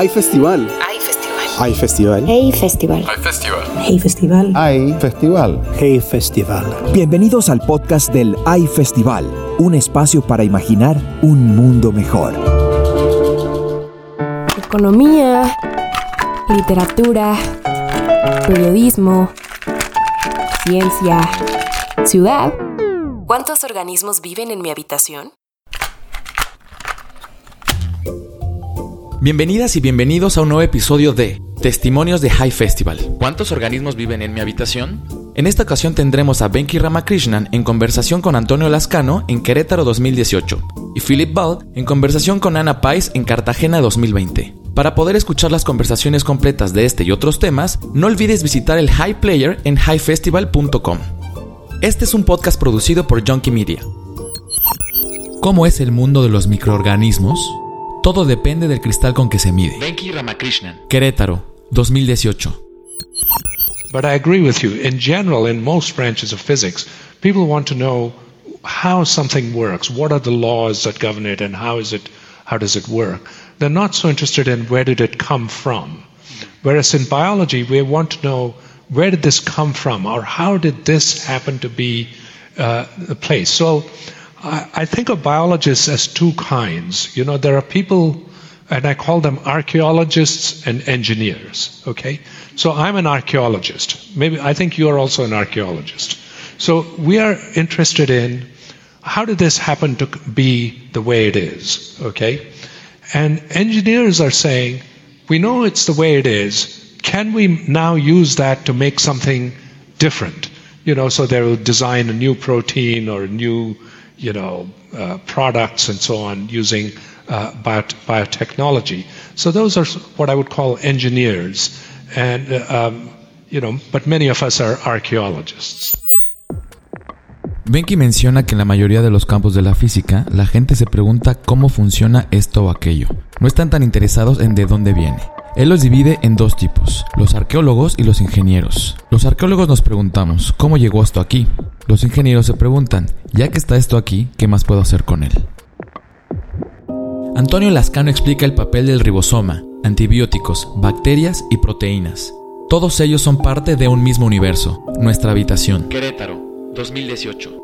Hay festival. Hay festival. Hay festival. Hey Festival. Hay festival. Hey Festival. Hay festival. Hey Festival. Bienvenidos al podcast del AI Festival, un espacio para imaginar un mundo mejor. Economía, literatura, periodismo, ciencia, ciudad. ¿Cuántos organismos viven en mi habitación? Bienvenidas y bienvenidos a un nuevo episodio de Testimonios de High Festival. ¿Cuántos organismos viven en mi habitación? En esta ocasión tendremos a Benki Ramakrishnan en conversación con Antonio Lascano en Querétaro 2018 y Philip Ball en conversación con Ana Pais en Cartagena 2020. Para poder escuchar las conversaciones completas de este y otros temas, no olvides visitar el High Player en highfestival.com. Este es un podcast producido por Junkie Media. ¿Cómo es el mundo de los microorganismos? Todo depende del cristal con que se mide. Venki Ramakrishnan. Querétaro, 2018. But I agree with you. In general, in most branches of physics, people want to know how something works. What are the laws that govern it, and how is it? How does it work? They're not so interested in where did it come from. Whereas in biology, we want to know where did this come from, or how did this happen to be uh, placed. So I, think of biologists as two kinds. You know, there are people, and I call them archaeologists and engineers. Okay, so I'm an archaeologist. Maybe I think you are also an archaeologist. So we are interested in how did this happen to be the way it is. Okay, and engineers are saying we know it's the way it is. Can we now use that to make something different? You know, so they will design a new protein or a new you uh, products and so on using uh, biot- biotechnology. So those are what I would call engineers, and uh, um, you know, but many of us are archaeologists. Benki menciona que en la mayoría de los campos de la física, la gente se pregunta cómo funciona esto o aquello. No están tan interesados en de dónde viene. Él los divide en dos tipos, los arqueólogos y los ingenieros. Los arqueólogos nos preguntamos, ¿cómo llegó esto aquí? Los ingenieros se preguntan, ya que está esto aquí, ¿qué más puedo hacer con él? Antonio Lascano explica el papel del ribosoma, antibióticos, bacterias y proteínas. Todos ellos son parte de un mismo universo, nuestra habitación. Querétaro, 2018.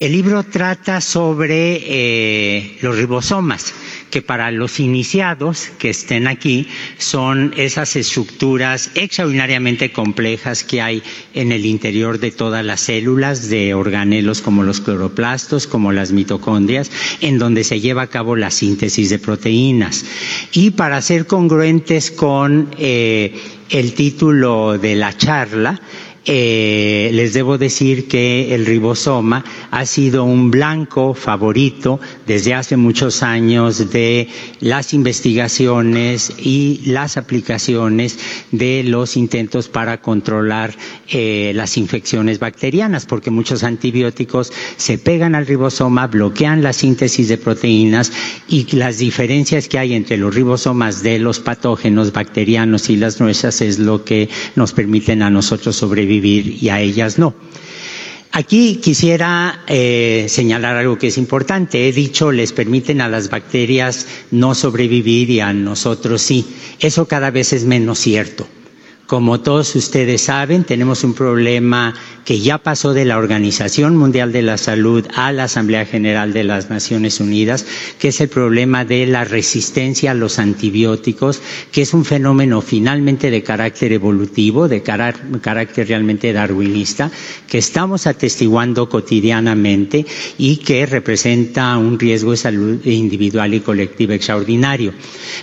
El libro trata sobre eh, los ribosomas, que para los iniciados que estén aquí son esas estructuras extraordinariamente complejas que hay en el interior de todas las células de organelos como los cloroplastos, como las mitocondrias, en donde se lleva a cabo la síntesis de proteínas. Y para ser congruentes con eh, el título de la charla, eh, les debo decir que el ribosoma ha sido un blanco favorito desde hace muchos años de las investigaciones y las aplicaciones de los intentos para controlar eh, las infecciones bacterianas, porque muchos antibióticos se pegan al ribosoma, bloquean la síntesis de proteínas y las diferencias que hay entre los ribosomas de los patógenos bacterianos y las nuestras es lo que nos permiten a nosotros sobrevivir y a ellas no. Aquí quisiera eh, señalar algo que es importante. He dicho, les permiten a las bacterias no sobrevivir y a nosotros sí. Eso cada vez es menos cierto. Como todos ustedes saben, tenemos un problema que ya pasó de la Organización Mundial de la Salud a la Asamblea General de las Naciones Unidas, que es el problema de la resistencia a los antibióticos, que es un fenómeno finalmente de carácter evolutivo, de carácter realmente darwinista, que estamos atestiguando cotidianamente y que representa un riesgo de salud individual y colectiva extraordinario.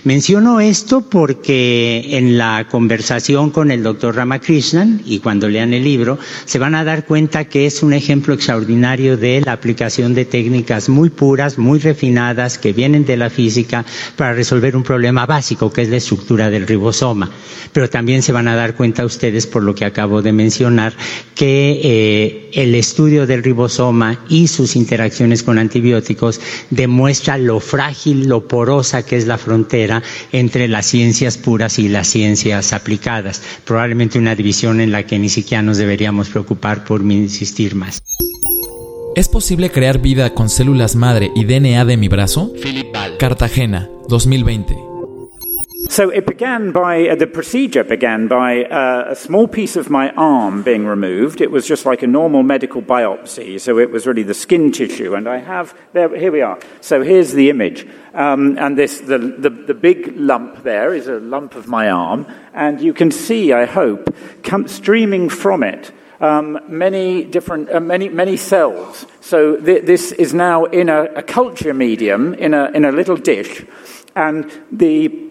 Menciono esto porque en la conversación con el doctor Ramakrishnan y cuando lean el libro se van a dar cuenta que es un ejemplo extraordinario de la aplicación de técnicas muy puras, muy refinadas, que vienen de la física para resolver un problema básico que es la estructura del ribosoma. Pero también se van a dar cuenta ustedes, por lo que acabo de mencionar, que eh, el estudio del ribosoma y sus interacciones con antibióticos demuestra lo frágil, lo porosa que es la frontera entre las ciencias puras y las ciencias aplicadas probablemente una división en la que ni siquiera nos deberíamos preocupar por insistir más. ¿Es posible crear vida con células madre y DNA de mi brazo? Philip Ball. Cartagena, 2020. So it began by, uh, the procedure began by uh, a small piece of my arm being removed. It was just like a normal medical biopsy, so it was really the skin tissue. And I have, there, here we are. So here's the image. Um, and this, the, the, the big lump there is a lump of my arm. And you can see, I hope, come, streaming from it um, many different, uh, many, many cells. So th- this is now in a, a culture medium, in a, in a little dish, and the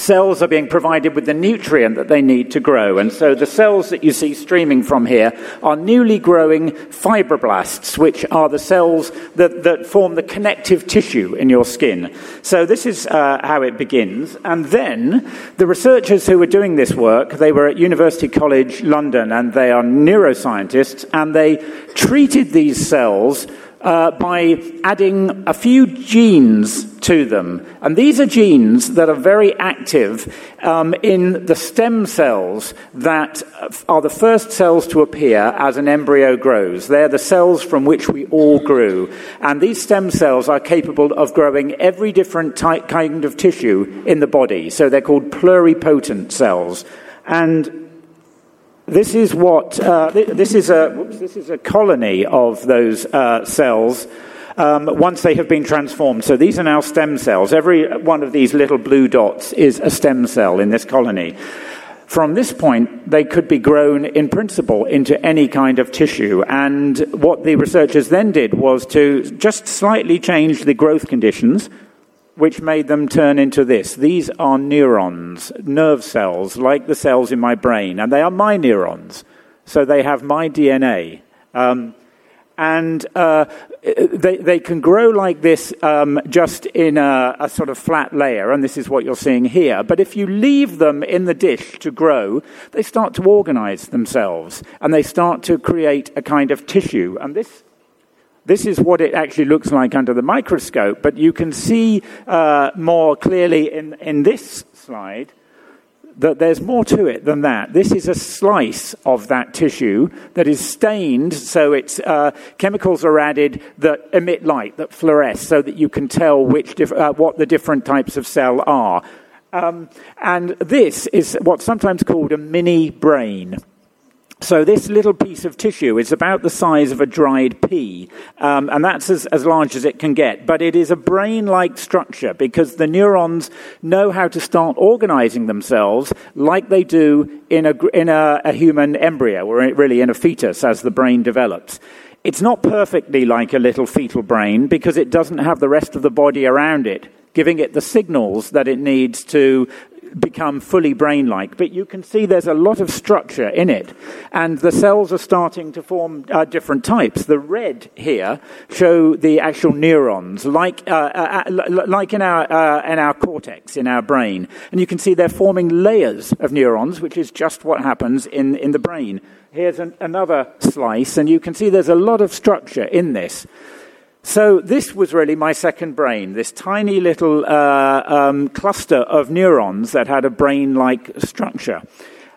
cells are being provided with the nutrient that they need to grow. And so the cells that you see streaming from here are newly growing fibroblasts, which are the cells that, that form the connective tissue in your skin. So this is uh, how it begins. And then the researchers who were doing this work, they were at University College London and they are neuroscientists and they treated these cells uh, by adding a few genes to them. And these are genes that are very active um, in the stem cells that are the first cells to appear as an embryo grows. They're the cells from which we all grew. And these stem cells are capable of growing every different type, kind of tissue in the body. So they're called pluripotent cells. And this is what uh, this is a whoops, this is a colony of those uh, cells. Um, once they have been transformed. So these are now stem cells. Every one of these little blue dots is a stem cell in this colony. From this point, they could be grown in principle into any kind of tissue. And what the researchers then did was to just slightly change the growth conditions which made them turn into this. These are neurons, nerve cells, like the cells in my brain, and they are my neurons. So they have my DNA. Um, and uh, they, they can grow like this um, just in a, a, sort of flat layer, and this is what you're seeing here. But if you leave them in the dish to grow, they start to organize themselves and they start to create a kind of tissue. And this this is what it actually looks like under the microscope, but you can see uh, more clearly in, in this slide that there's more to it than that. This is a slice of that tissue that is stained, so it's uh, chemicals are added that emit light, that fluoresce, so that you can tell which dif- uh, what the different types of cell are. Um, and this is what's sometimes called a mini brain. So this little piece of tissue is about the size of a dried pea, um, and that's as, as large as it can get. But it is a brain-like structure because the neurons know how to start organizing themselves like they do in a, in a, a human embryo, or really in a fetus as the brain develops. It's not perfectly like a little fetal brain because it doesn't have the rest of the body around it giving it the signals that it needs to become fully brain like, but you can see there's a lot of structure in it. And the cells are starting to form uh, different types. The red here show the actual neurons, like, uh, uh, uh like in, our, uh, in our cortex, in our brain. And you can see they're forming layers of neurons, which is just what happens in, in the brain. Here's an, another slice, and you can see there's a lot of structure in this. So, this was really my second brain, this tiny little uh, um, cluster of neurons that had a brain like structure.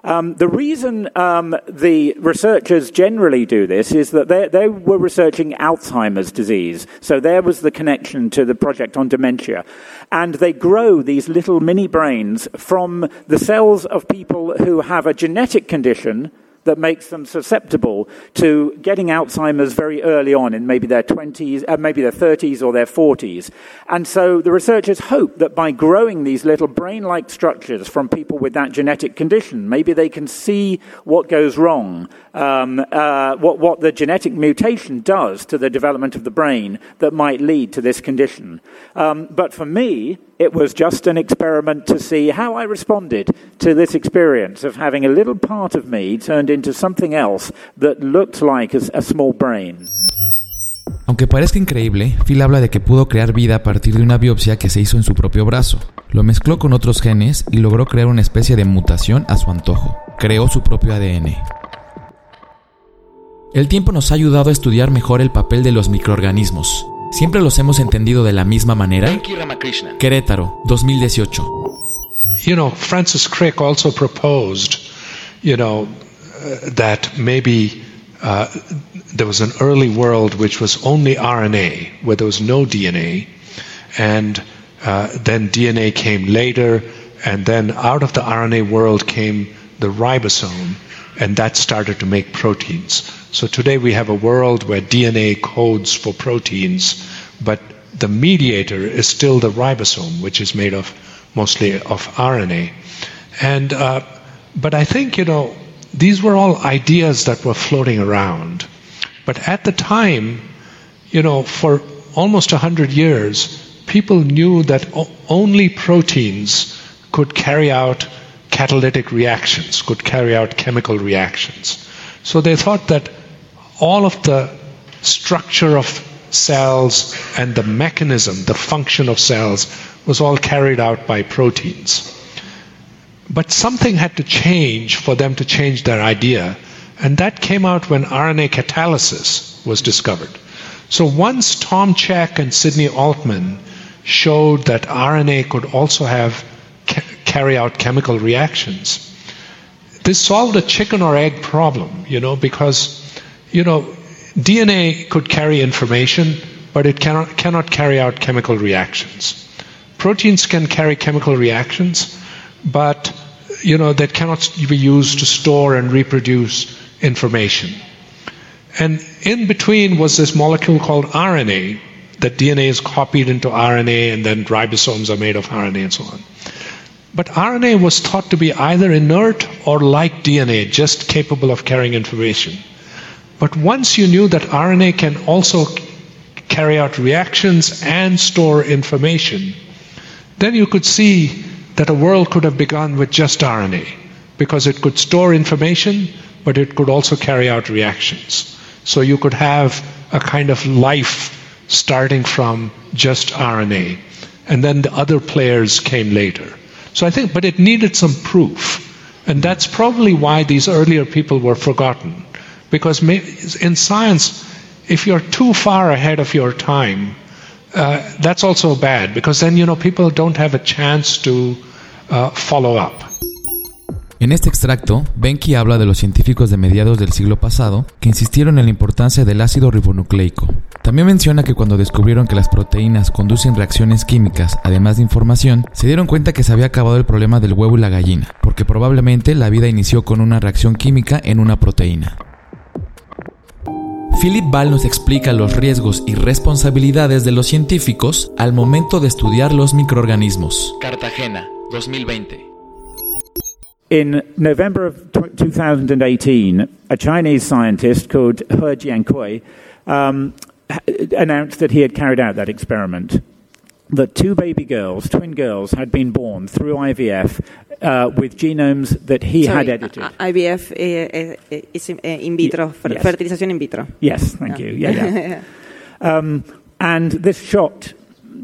Um, the reason um, the researchers generally do this is that they, they, were researching Alzheimer's disease. So there was the connection to the project on dementia. And they grow these little mini brains from the cells of people who have a genetic condition that makes them susceptible to getting Alzheimer's very early on in maybe their 20s, uh, maybe their 30s or their 40s. And so the researchers hope that by growing these little brain like structures from people with that genetic condition, maybe they can see what goes wrong, um, uh, what, what the genetic mutation does to the development of the brain that might lead to this condition. Um, but for me, it was just an experiment to see how I responded to this experience of having a little part of me turned into something else that looked like a, small brain. Aunque parezca increíble, Phil habla de que pudo crear vida a partir de una biopsia que se hizo en su propio brazo. Lo mezcló con otros genes y logró crear una especie de mutación a su antojo. Creó su propio ADN. El tiempo nos ha ayudado a estudiar mejor el papel de los microorganismos, ¿Siempre los hemos entendido de la misma manera? Querétaro, 2018. You know, Francis Crick also proposed, you know, uh, that maybe uh, there was an early world which was only RNA, where there was no DNA, and uh, then DNA came later, And then out of the RNA world came the ribosome, and that started to make proteins. So today we have a world where DNA codes for proteins, but the mediator is still the ribosome, which is made of mostly of RNA. And uh, but I think you know these were all ideas that were floating around. But at the time, you know, for almost hundred years, people knew that only proteins could carry out catalytic reactions, could carry out chemical reactions. So they thought that all of the structure of cells and the mechanism, the function of cells, was all carried out by proteins. But something had to change for them to change their idea, and that came out when RNA catalysis was discovered. So once Tom Cech and Sidney Altman showed that RNA could also have carry out chemical reactions, this solved a chicken or egg problem, you know, because you know DNA could carry information, but it cannot, cannot carry out chemical reactions. Proteins can carry chemical reactions, but you know that cannot be used to store and reproduce information. And in between was this molecule called RNA, that DNA is copied into RNA and then ribosomes are made of RNA and so on. But RNA was thought to be either inert or like DNA, just capable of carrying information. But once you knew that RNA can also carry out reactions and store information, then you could see that a world could have begun with just RNA because it could store information, but it could also carry out reactions. So you could have a kind of life starting from just RNA. And then the other players came later. So I think, but it needed some proof. And that's probably why these earlier people were forgotten. Because in science, if you're too far ahead of your time, uh, that's also bad because then you know people don't have a chance to uh, follow up. En este extracto, Venki habla de los científicos de mediados del siglo pasado que insistieron en la importancia del ácido ribonucleico. También menciona que cuando descubrieron que las proteínas conducen reacciones químicas, además de información, se dieron cuenta que se había acabado el problema del huevo y la gallina, porque probablemente la vida inició con una reacción química en una proteína. Philip Ball nos explica los riesgos y responsabilidades de los científicos al momento de estudiar los microorganismos. Cartagena, 2020. In November of 2018, a Chinese scientist called He Jiankui um, announced that he had carried out that experiment. That two baby girls, twin girls, had been born through IVF uh, with genomes that he Sorry, had edited. IVF uh, uh, is in vitro, yes. fertilization in vitro. Yes, thank you. Yeah, yeah. um, and this shocked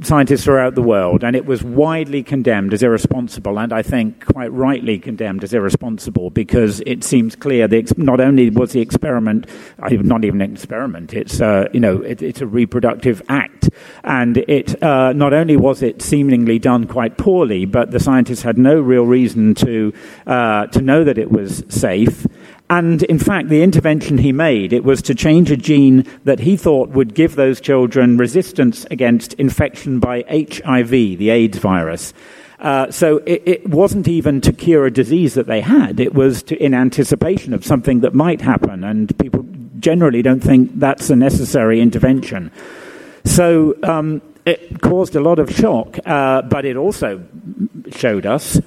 scientists throughout the world, and it was widely condemned as irresponsible, and I think quite rightly condemned as irresponsible because it seems clear that not only was the experiment not even an experiment, it's uh, you know it, it's a reproductive act, and it uh, not only was it seemingly done quite poorly, but the scientists had no real reason to uh, to know that it was safe. And in fact, the intervention he made, it was to change a gene that he thought would give those children resistance against infection by HIV, the AIDS virus. Uh, so it, it, wasn't even to cure a disease that they had. It was to, in anticipation of something that might happen, and people generally don't think that's a necessary intervention. So um, it caused a lot of shock, uh, but it also showed us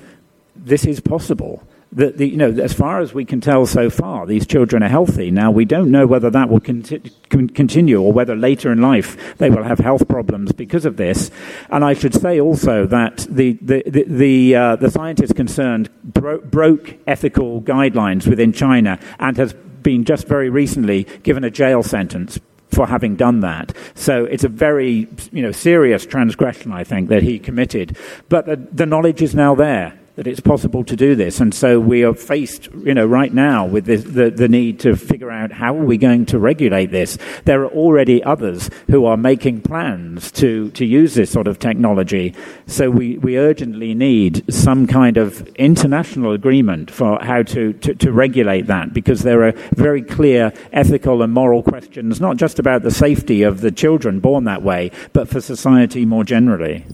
this is possible that the, you know, as far as we can tell so far, these children are healthy. Now, we don't know whether that will conti- continue or whether later in life they will have health problems because of this. And I should say also that the, the, the, the, uh, the scientists concerned bro- broke ethical guidelines within China and has been just very recently given a jail sentence for having done that. So it's a very you know, serious transgression, I think, that he committed. But the, the knowledge is now there that it's possible to do this. And so we are faced, you know, right now with the, the, the, need to figure out how are we going to regulate this. There are already others who are making plans to, to use this sort of technology. So we, we urgently need some kind of international agreement for how to, to, to regulate that because there are very clear ethical and moral questions, not just about the safety of the children born that way, but for society more generally.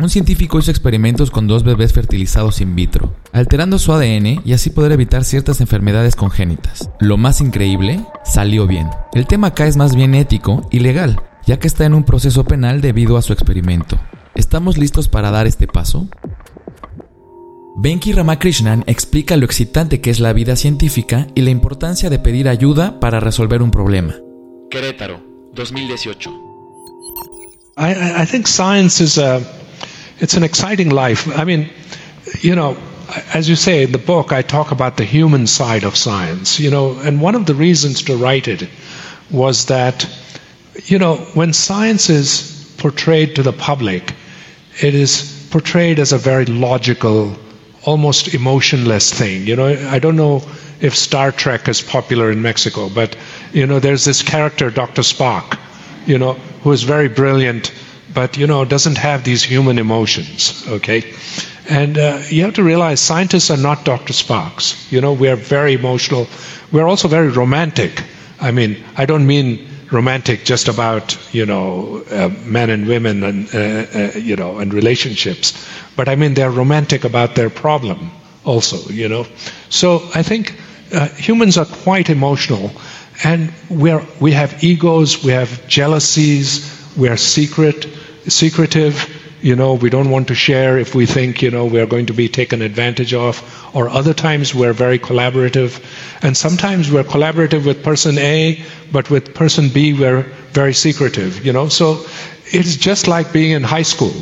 Un científico hizo experimentos con dos bebés fertilizados in vitro, alterando su ADN y así poder evitar ciertas enfermedades congénitas. Lo más increíble, salió bien. El tema acá es más bien ético y legal, ya que está en un proceso penal debido a su experimento. ¿Estamos listos para dar este paso? Venki Ramakrishnan explica lo excitante que es la vida científica y la importancia de pedir ayuda para resolver un problema. Querétaro, 2018. I, I think science is a, it's an exciting life. I mean, you know, as you say in the book, I talk about the human side of science, you know, and one of the reasons to write it was that, you know, when science is portrayed to the public, it is portrayed as a very logical, almost emotionless thing. You know, I don't know if Star Trek is popular in Mexico, but you know, there's this character, Dr. Spock, you know, who is very brilliant, but you know, doesn't have these human emotions. Okay, and uh, you have to realize scientists are not Dr. Spocks. You know, we are very emotional. We're also very romantic. I mean, I don't mean romantic just about you know uh, men and women and uh, uh, you know and relationships, but I mean they're romantic about their problem also. You know, so I think uh, humans are quite emotional, and we're we have egos, we have jealousies, we are secret, secretive. You know, we don't want to share if we think, you know, we're going to be taken advantage of. Or other times we're very collaborative. And sometimes we're collaborative with person A, but with person B we're very secretive, you know. So it's just like being in high school,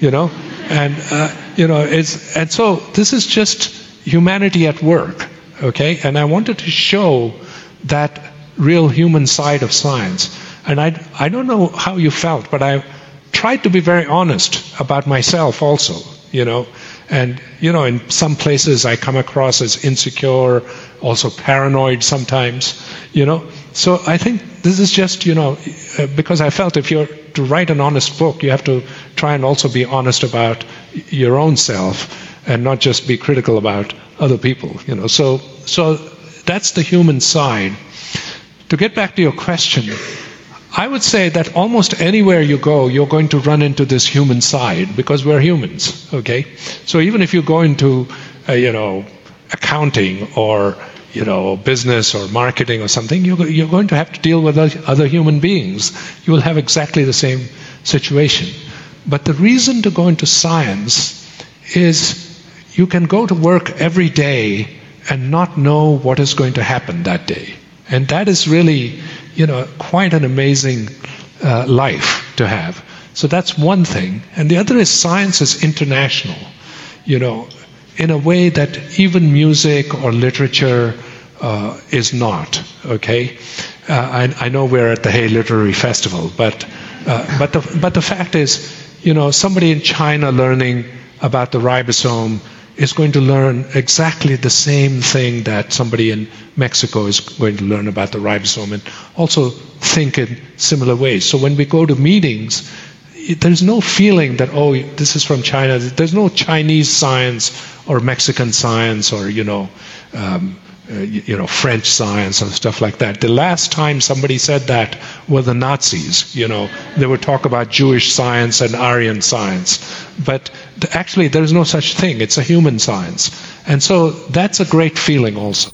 you know. And, uh, you know, it's, and so this is just humanity at work, okay? And I wanted to show that real human side of science. And I, I don't know how you felt, but I, tried to be very honest about myself also, you know. And, you know, in some places I come across as insecure, also paranoid sometimes, you know. So I think this is just, you know, uh, because I felt if you're to write an honest book, you have to try and also be honest about your own self and not just be critical about other people, you know. So, so that's the human side. To get back to your question, I would say that almost anywhere you go, you're going to run into this human side because we're humans. Okay, so even if you go into, uh, you know, accounting or you know business or marketing or something, you're, you're going to have to deal with other human beings. You will have exactly the same situation. But the reason to go into science is you can go to work every day and not know what is going to happen that day. And that is really you know, quite an amazing uh, life to have. So that's one thing. And the other is science is international, you know, in a way that even music or literature uh, is not, okay? Uh, I, I, know we're at the Hay Literary Festival, but, uh, but, the, but the fact is, you know, somebody in China learning about the ribosome is going to learn exactly the same thing that somebody in Mexico is going to learn about the ribosome and also think in similar ways. So when we go to meetings, there's no feeling that, oh, this is from China. There's no Chinese science or Mexican science or, you know, um, uh, you know, French science and stuff like that. The last time somebody said that were the Nazis. You know, they would talk about Jewish science and Aryan science, but the, actually there's no such thing. It's a human science, and so that's a great feeling also.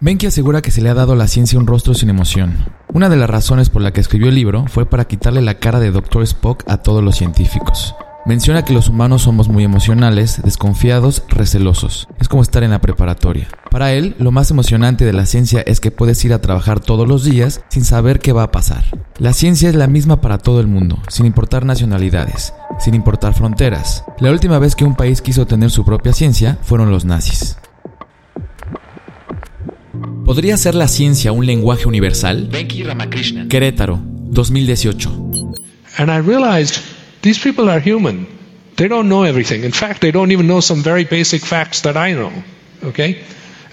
Venki asegura que se le ha dado a la ciencia un rostro sin emoción. Una de las razones por la que escribió el libro fue para quitarle la cara de Dr. Spock a todos los científicos. Menciona que los humanos somos muy emocionales, desconfiados, recelosos. Es como estar en la preparatoria. Para él, lo más emocionante de la ciencia es que puedes ir a trabajar todos los días sin saber qué va a pasar. La ciencia es la misma para todo el mundo, sin importar nacionalidades, sin importar fronteras. La última vez que un país quiso tener su propia ciencia fueron los nazis. ¿Podría ser la ciencia un lenguaje universal? Querétaro, 2018. And I realized These people are human. They don't know everything. In fact, they don't even know some very basic facts that I know. Okay?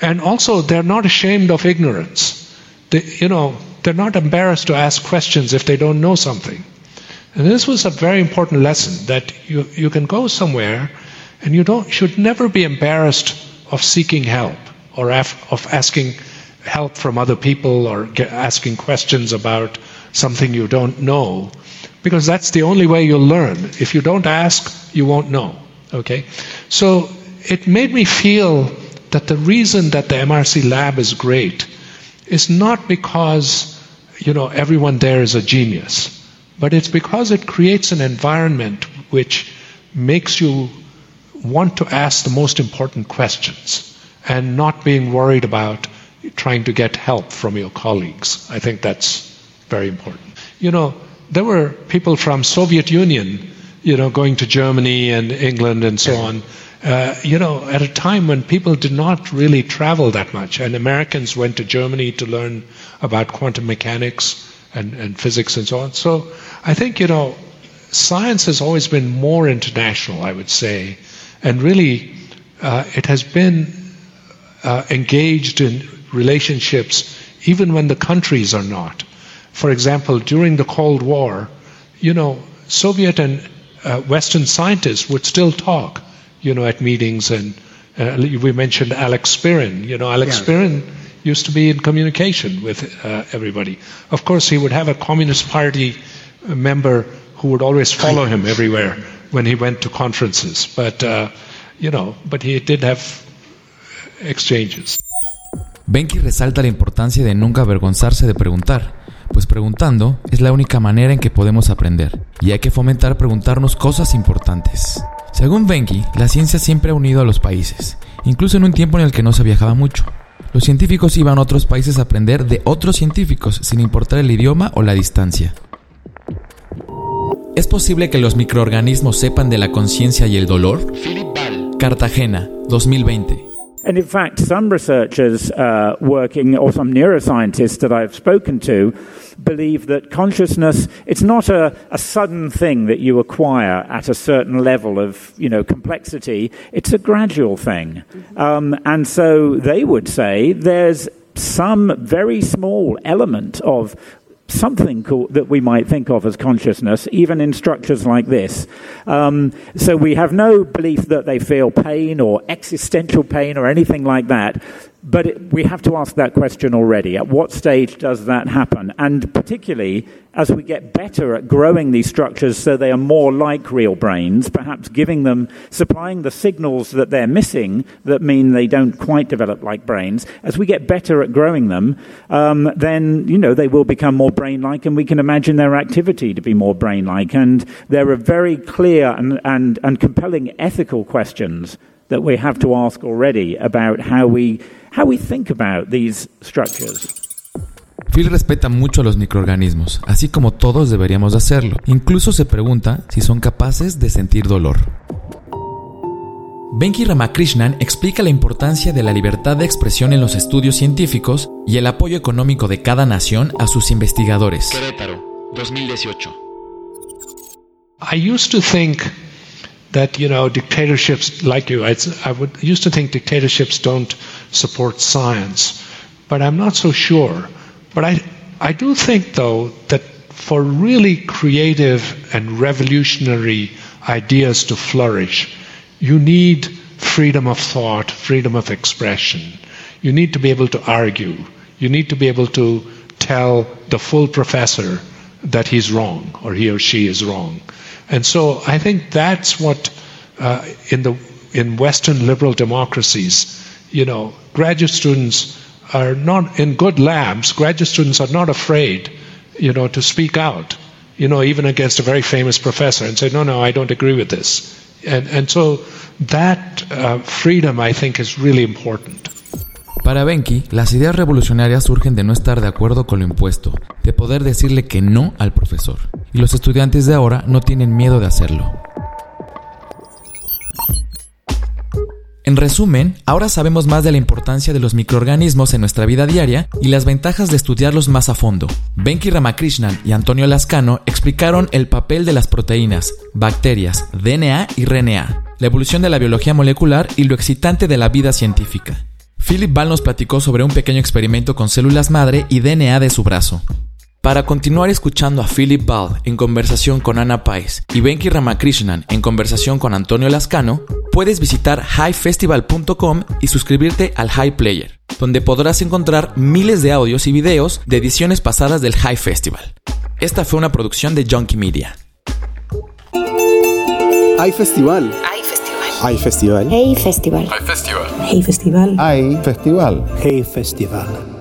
And also, they're not ashamed of ignorance. They, you know, they're not embarrassed to ask questions if they don't know something. And this was a very important lesson that you, you can go somewhere and you don't, should never be embarrassed of seeking help or af, of asking help from other people or asking questions about something you don't know because that's the only way you'll learn. If you don't ask, you won't know. Okay? So it made me feel that the reason that the MRC lab is great is not because, you know, everyone there is a genius, but it's because it creates an environment which makes you want to ask the most important questions and not being worried about trying to get help from your colleagues. I think that's very important. You know, there were people from Soviet Union, you know, going to Germany and England and so on. Uh, you know, at a time when people did not really travel that much, and Americans went to Germany to learn about quantum mechanics and, and physics and so on. So I think, you know, science has always been more international, I would say, and really uh, it has been uh, engaged in relationships even when the countries are not. For example, during the Cold War, you know, Soviet and uh, Western scientists would still talk, you know, at meetings. And uh, we mentioned Alex Spirin. You know, Alex yeah. Spirin used to be in communication with uh, everybody. Of course, he would have a Communist Party member who would always follow him everywhere when he went to conferences. But, uh, you know, but he did have exchanges. Venki resalta la importancia de nunca avergonzarse de preguntar, pues preguntando es la única manera en que podemos aprender, y hay que fomentar preguntarnos cosas importantes. Según Benki, la ciencia siempre ha unido a los países, incluso en un tiempo en el que no se viajaba mucho. Los científicos iban a otros países a aprender de otros científicos, sin importar el idioma o la distancia. ¿Es posible que los microorganismos sepan de la conciencia y el dolor? Cartagena, 2020. And in fact, some researchers uh, working, or some neuroscientists that I've spoken to, believe that consciousness, it's not a, a sudden thing that you acquire at a certain level of, you know, complexity. It's a gradual thing. Um, and so they would say there's some very small element of something that we might think of as consciousness, even in structures like this. Um, so we have no belief that they feel pain or existential pain or anything like that. But it, we have to ask that question already. At what stage does that happen? And particularly as we get better at growing these structures so they are more like real brains, perhaps giving them, supplying the signals that they're missing that mean they don't quite develop like brains, as we get better at growing them, um, then, you know, they will become more brain like and we can imagine their activity to be more brain like. And there are very clear and, and, and compelling ethical questions that we have to ask already about how we, how we think about these structures. Phil respeta mucho a los microorganismos, así como todos deberíamos hacerlo. Incluso se pregunta si son capaces de sentir dolor. Benki Ramakrishnan explica la importancia de la libertad de expresión en los estudios científicos y el apoyo económico de cada nación a sus investigadores. Querétaro, 2018. I used to think that you know dictatorships like you I, I would used to think dictatorships don't support science but i'm not so sure. But i i do think though that for really creative and revolutionary ideas to flourish you need freedom of thought freedom of expression. You need to be able to argue. You need to be able to tell the full professor that he's wrong or he or she is wrong and so I think that's what uh, in the in Western liberal democracies, you know, graduate students are not in good labs. Graduate students are not afraid, you know, to speak out, you know, even against a very famous professor and say, no, no, I don't agree with this. And and so that uh, freedom, I think, is really important. Para Benki, las ideas revolucionarias surgen de no estar de acuerdo con lo impuesto, de poder decirle que no al profesor. Y los estudiantes de ahora no tienen miedo de hacerlo. En resumen, ahora sabemos más de la importancia de los microorganismos en nuestra vida diaria y las ventajas de estudiarlos más a fondo. Benki Ramakrishnan y Antonio Lascano explicaron el papel de las proteínas, bacterias, DNA y RNA, la evolución de la biología molecular y lo excitante de la vida científica. Philip Ball nos platicó sobre un pequeño experimento con células madre y DNA de su brazo. Para continuar escuchando a Philip Ball en conversación con Ana Pais y Benki Ramakrishnan en conversación con Antonio Lascano, puedes visitar highfestival.com y suscribirte al High Player, donde podrás encontrar miles de audios y videos de ediciones pasadas del High Festival. Esta fue una producción de Junkie Media. Hay festival. Hay festival. Hay festival. Hey Festival. Hay festival. Hey Festival. Hay festival. Hey Festival.